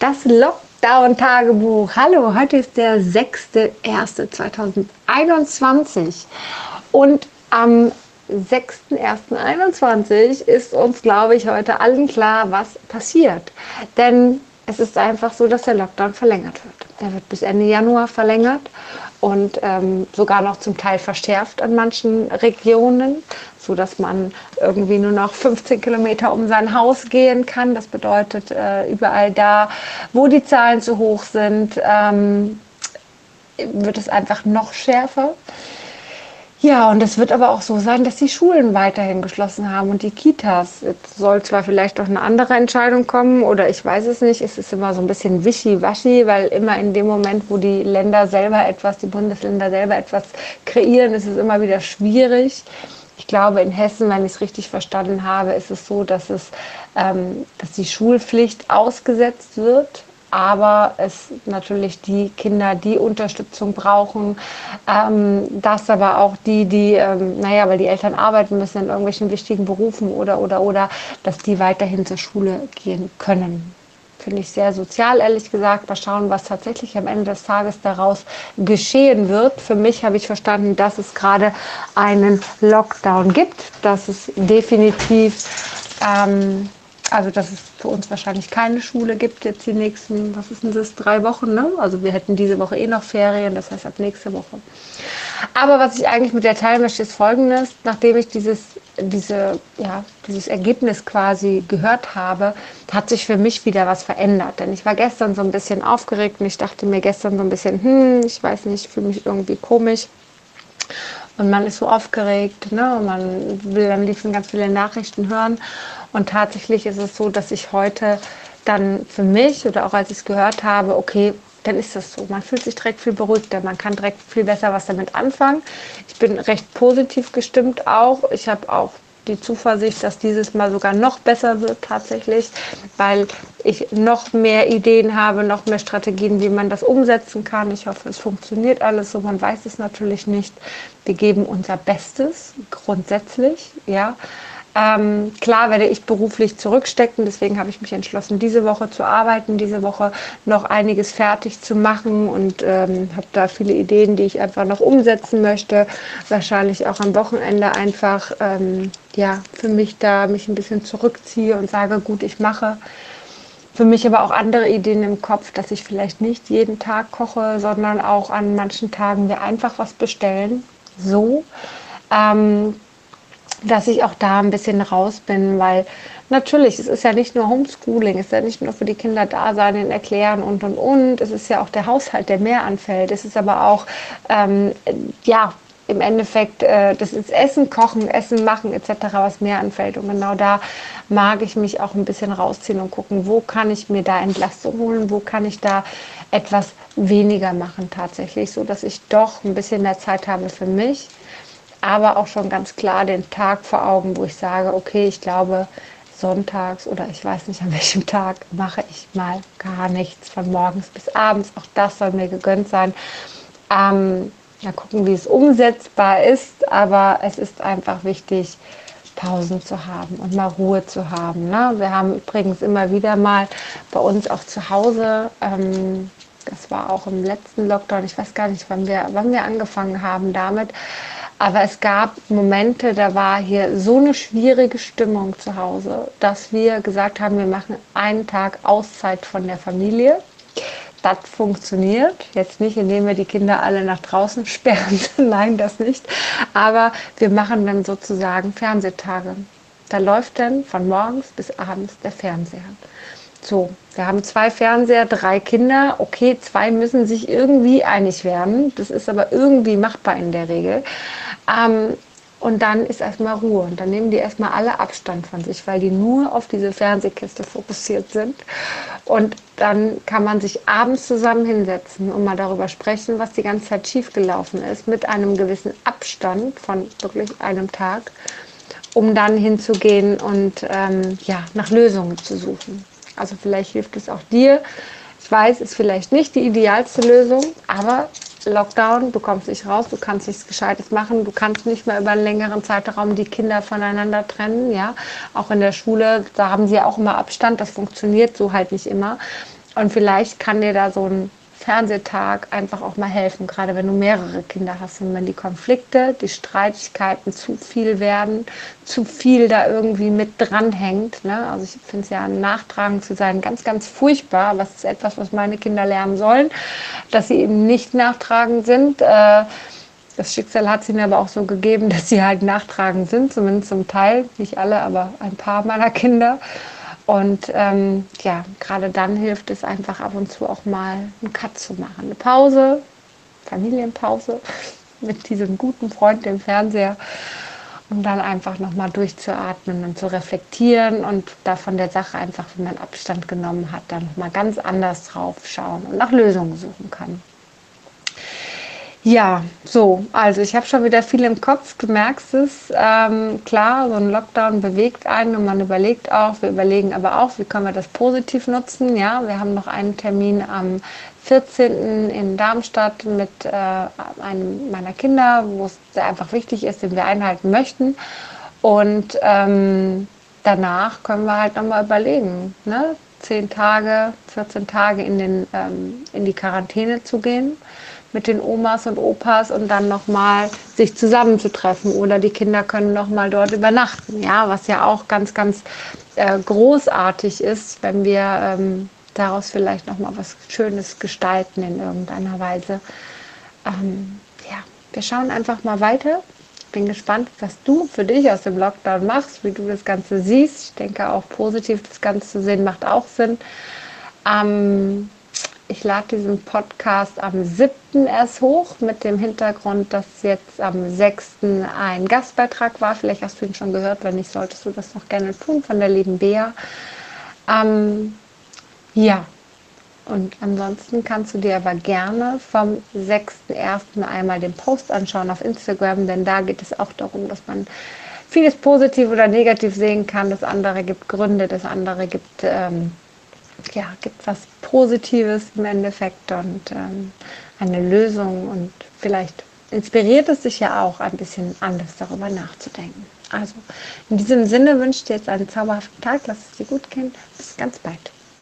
Das Lockdown-Tagebuch. Hallo, heute ist der 6.1.2021 und am 6.1.21 ist uns, glaube ich, heute allen klar, was passiert. Denn es ist einfach so, dass der Lockdown verlängert wird. Der wird bis Ende Januar verlängert und ähm, sogar noch zum Teil verschärft an manchen Regionen, so dass man irgendwie nur noch 15 Kilometer um sein Haus gehen kann. Das bedeutet, äh, überall da, wo die Zahlen zu hoch sind, ähm, wird es einfach noch schärfer. Ja, und es wird aber auch so sein, dass die Schulen weiterhin geschlossen haben und die Kitas. Jetzt soll zwar vielleicht doch eine andere Entscheidung kommen oder ich weiß es nicht. Es ist immer so ein bisschen wischiwaschi, weil immer in dem Moment, wo die Länder selber etwas, die Bundesländer selber etwas kreieren, ist es immer wieder schwierig. Ich glaube, in Hessen, wenn ich es richtig verstanden habe, ist es so, dass, es, ähm, dass die Schulpflicht ausgesetzt wird aber es natürlich die Kinder, die Unterstützung brauchen, ähm, das aber auch die, die, ähm, naja, weil die Eltern arbeiten müssen in irgendwelchen wichtigen Berufen oder, oder, oder, dass die weiterhin zur Schule gehen können. Finde ich sehr sozial, ehrlich gesagt. Mal schauen, was tatsächlich am Ende des Tages daraus geschehen wird. Für mich habe ich verstanden, dass es gerade einen Lockdown gibt, dass es definitiv ähm, also dass es für uns wahrscheinlich keine Schule gibt jetzt die nächsten, was ist denn das, drei Wochen, ne? Also wir hätten diese Woche eh noch Ferien, das heißt ab nächste Woche. Aber was ich eigentlich mit der teilen möchte, ist folgendes, nachdem ich dieses, diese, ja, dieses Ergebnis quasi gehört habe, hat sich für mich wieder was verändert. Denn ich war gestern so ein bisschen aufgeregt und ich dachte mir gestern so ein bisschen, hm, ich weiß nicht, ich fühle mich irgendwie komisch. Und man ist so aufgeregt, ne? Und man will am liebsten ganz viele Nachrichten hören. Und tatsächlich ist es so, dass ich heute dann für mich oder auch als ich es gehört habe, okay, dann ist das so. Man fühlt sich direkt viel beruhigter, man kann direkt viel besser was damit anfangen. Ich bin recht positiv gestimmt auch. Ich habe auch die Zuversicht, dass dieses Mal sogar noch besser wird tatsächlich, weil ich noch mehr Ideen habe, noch mehr Strategien, wie man das umsetzen kann. Ich hoffe, es funktioniert alles so. Man weiß es natürlich nicht. Wir geben unser Bestes grundsätzlich, ja. Ähm, klar werde ich beruflich zurückstecken, deswegen habe ich mich entschlossen, diese Woche zu arbeiten, diese Woche noch einiges fertig zu machen und ähm, habe da viele Ideen, die ich einfach noch umsetzen möchte. Wahrscheinlich auch am Wochenende einfach ähm, ja, für mich da mich ein bisschen zurückziehe und sage, gut, ich mache. Für mich aber auch andere Ideen im Kopf, dass ich vielleicht nicht jeden Tag koche, sondern auch an manchen Tagen wir einfach was bestellen. So. Ähm, dass ich auch da ein bisschen raus bin, weil natürlich, es ist ja nicht nur Homeschooling, es ist ja nicht nur für die Kinder da sein, ihnen erklären und und und. Es ist ja auch der Haushalt, der mehr anfällt. Es ist aber auch, ähm, ja, im Endeffekt, äh, das ist Essen, Kochen, Essen machen etc., was mehr anfällt. Und genau da mag ich mich auch ein bisschen rausziehen und gucken, wo kann ich mir da Entlastung holen, wo kann ich da etwas weniger machen tatsächlich, so dass ich doch ein bisschen mehr Zeit habe für mich aber auch schon ganz klar den Tag vor Augen, wo ich sage, okay, ich glaube, sonntags oder ich weiß nicht an welchem Tag mache ich mal gar nichts von morgens bis abends. Auch das soll mir gegönnt sein. Ähm, ja, gucken, wie es umsetzbar ist, aber es ist einfach wichtig, Pausen zu haben und mal Ruhe zu haben. Ne? Wir haben übrigens immer wieder mal bei uns auch zu Hause, ähm, das war auch im letzten Lockdown, ich weiß gar nicht, wann wir, wann wir angefangen haben damit, aber es gab Momente, da war hier so eine schwierige Stimmung zu Hause, dass wir gesagt haben, wir machen einen Tag Auszeit von der Familie. Das funktioniert. Jetzt nicht, indem wir die Kinder alle nach draußen sperren. Nein, das nicht. Aber wir machen dann sozusagen Fernsehtage. Da läuft dann von morgens bis abends der Fernseher. So, wir haben zwei Fernseher, drei Kinder. Okay, zwei müssen sich irgendwie einig werden. Das ist aber irgendwie machbar in der Regel. Ähm, und dann ist erstmal Ruhe. Und dann nehmen die erstmal alle Abstand von sich, weil die nur auf diese Fernsehkiste fokussiert sind. Und dann kann man sich abends zusammen hinsetzen und mal darüber sprechen, was die ganze Zeit schiefgelaufen ist, mit einem gewissen Abstand von wirklich einem Tag, um dann hinzugehen und ähm, ja, nach Lösungen zu suchen. Also vielleicht hilft es auch dir. Ich weiß, ist vielleicht nicht die idealste Lösung, aber Lockdown, du kommst nicht raus, du kannst nichts Gescheites machen, du kannst nicht mehr über einen längeren Zeitraum die Kinder voneinander trennen, ja. Auch in der Schule, da haben sie ja auch immer Abstand, das funktioniert so halt nicht immer. Und vielleicht kann dir da so ein Fernsehtag einfach auch mal helfen, gerade wenn du mehrere Kinder hast und wenn die Konflikte, die Streitigkeiten zu viel werden, zu viel da irgendwie mit dranhängt. Ne? Also ich finde es ja nachtragend zu sein ganz, ganz furchtbar, aber ist etwas, was meine Kinder lernen sollen, dass sie eben nicht nachtragend sind. Äh, das Schicksal hat sie mir aber auch so gegeben, dass sie halt nachtragend sind, zumindest zum Teil, nicht alle, aber ein paar meiner Kinder. Und ähm, ja, gerade dann hilft es einfach ab und zu auch mal einen Cut zu machen. Eine Pause, Familienpause mit diesem guten Freund, dem Fernseher. Und dann einfach nochmal durchzuatmen und zu reflektieren und da von der Sache einfach, wenn man Abstand genommen hat, dann nochmal ganz anders drauf schauen und nach Lösungen suchen kann. Ja, so, also ich habe schon wieder viel im Kopf, du merkst es. Ähm, klar, so ein Lockdown bewegt einen und man überlegt auch, wir überlegen aber auch, wie können wir das positiv nutzen. Ja, wir haben noch einen Termin am 14. in Darmstadt mit äh, einem meiner Kinder, wo es sehr einfach wichtig ist, den wir einhalten möchten. Und ähm, danach können wir halt nochmal überlegen, ne? zehn Tage, 14 Tage in, den, ähm, in die Quarantäne zu gehen mit den Omas und Opas und dann nochmal sich zusammenzutreffen oder die Kinder können nochmal dort übernachten, ja, was ja auch ganz, ganz äh, großartig ist, wenn wir ähm, daraus vielleicht nochmal was Schönes gestalten in irgendeiner Weise. Ähm, ja, wir schauen einfach mal weiter. Bin gespannt, was du für dich aus dem Lockdown machst, wie du das Ganze siehst. Ich denke auch positiv das Ganze zu sehen macht auch Sinn. Ähm, ich lade diesen Podcast am 7. erst hoch mit dem Hintergrund, dass jetzt am 6. ein Gastbeitrag war. Vielleicht hast du ihn schon gehört, wenn nicht, solltest du das noch gerne tun von der lieben Bea. Ähm, ja, und ansonsten kannst du dir aber gerne vom 6.1. einmal den Post anschauen auf Instagram, denn da geht es auch darum, dass man vieles positiv oder negativ sehen kann. Das andere gibt Gründe, das andere gibt ähm, ja, gibt was Positives im Endeffekt und ähm, eine Lösung und vielleicht inspiriert es dich ja auch ein bisschen anders darüber nachzudenken. Also in diesem Sinne wünsche ich dir jetzt einen zauberhaften Tag, lass es dir gut gehen, bis ganz bald.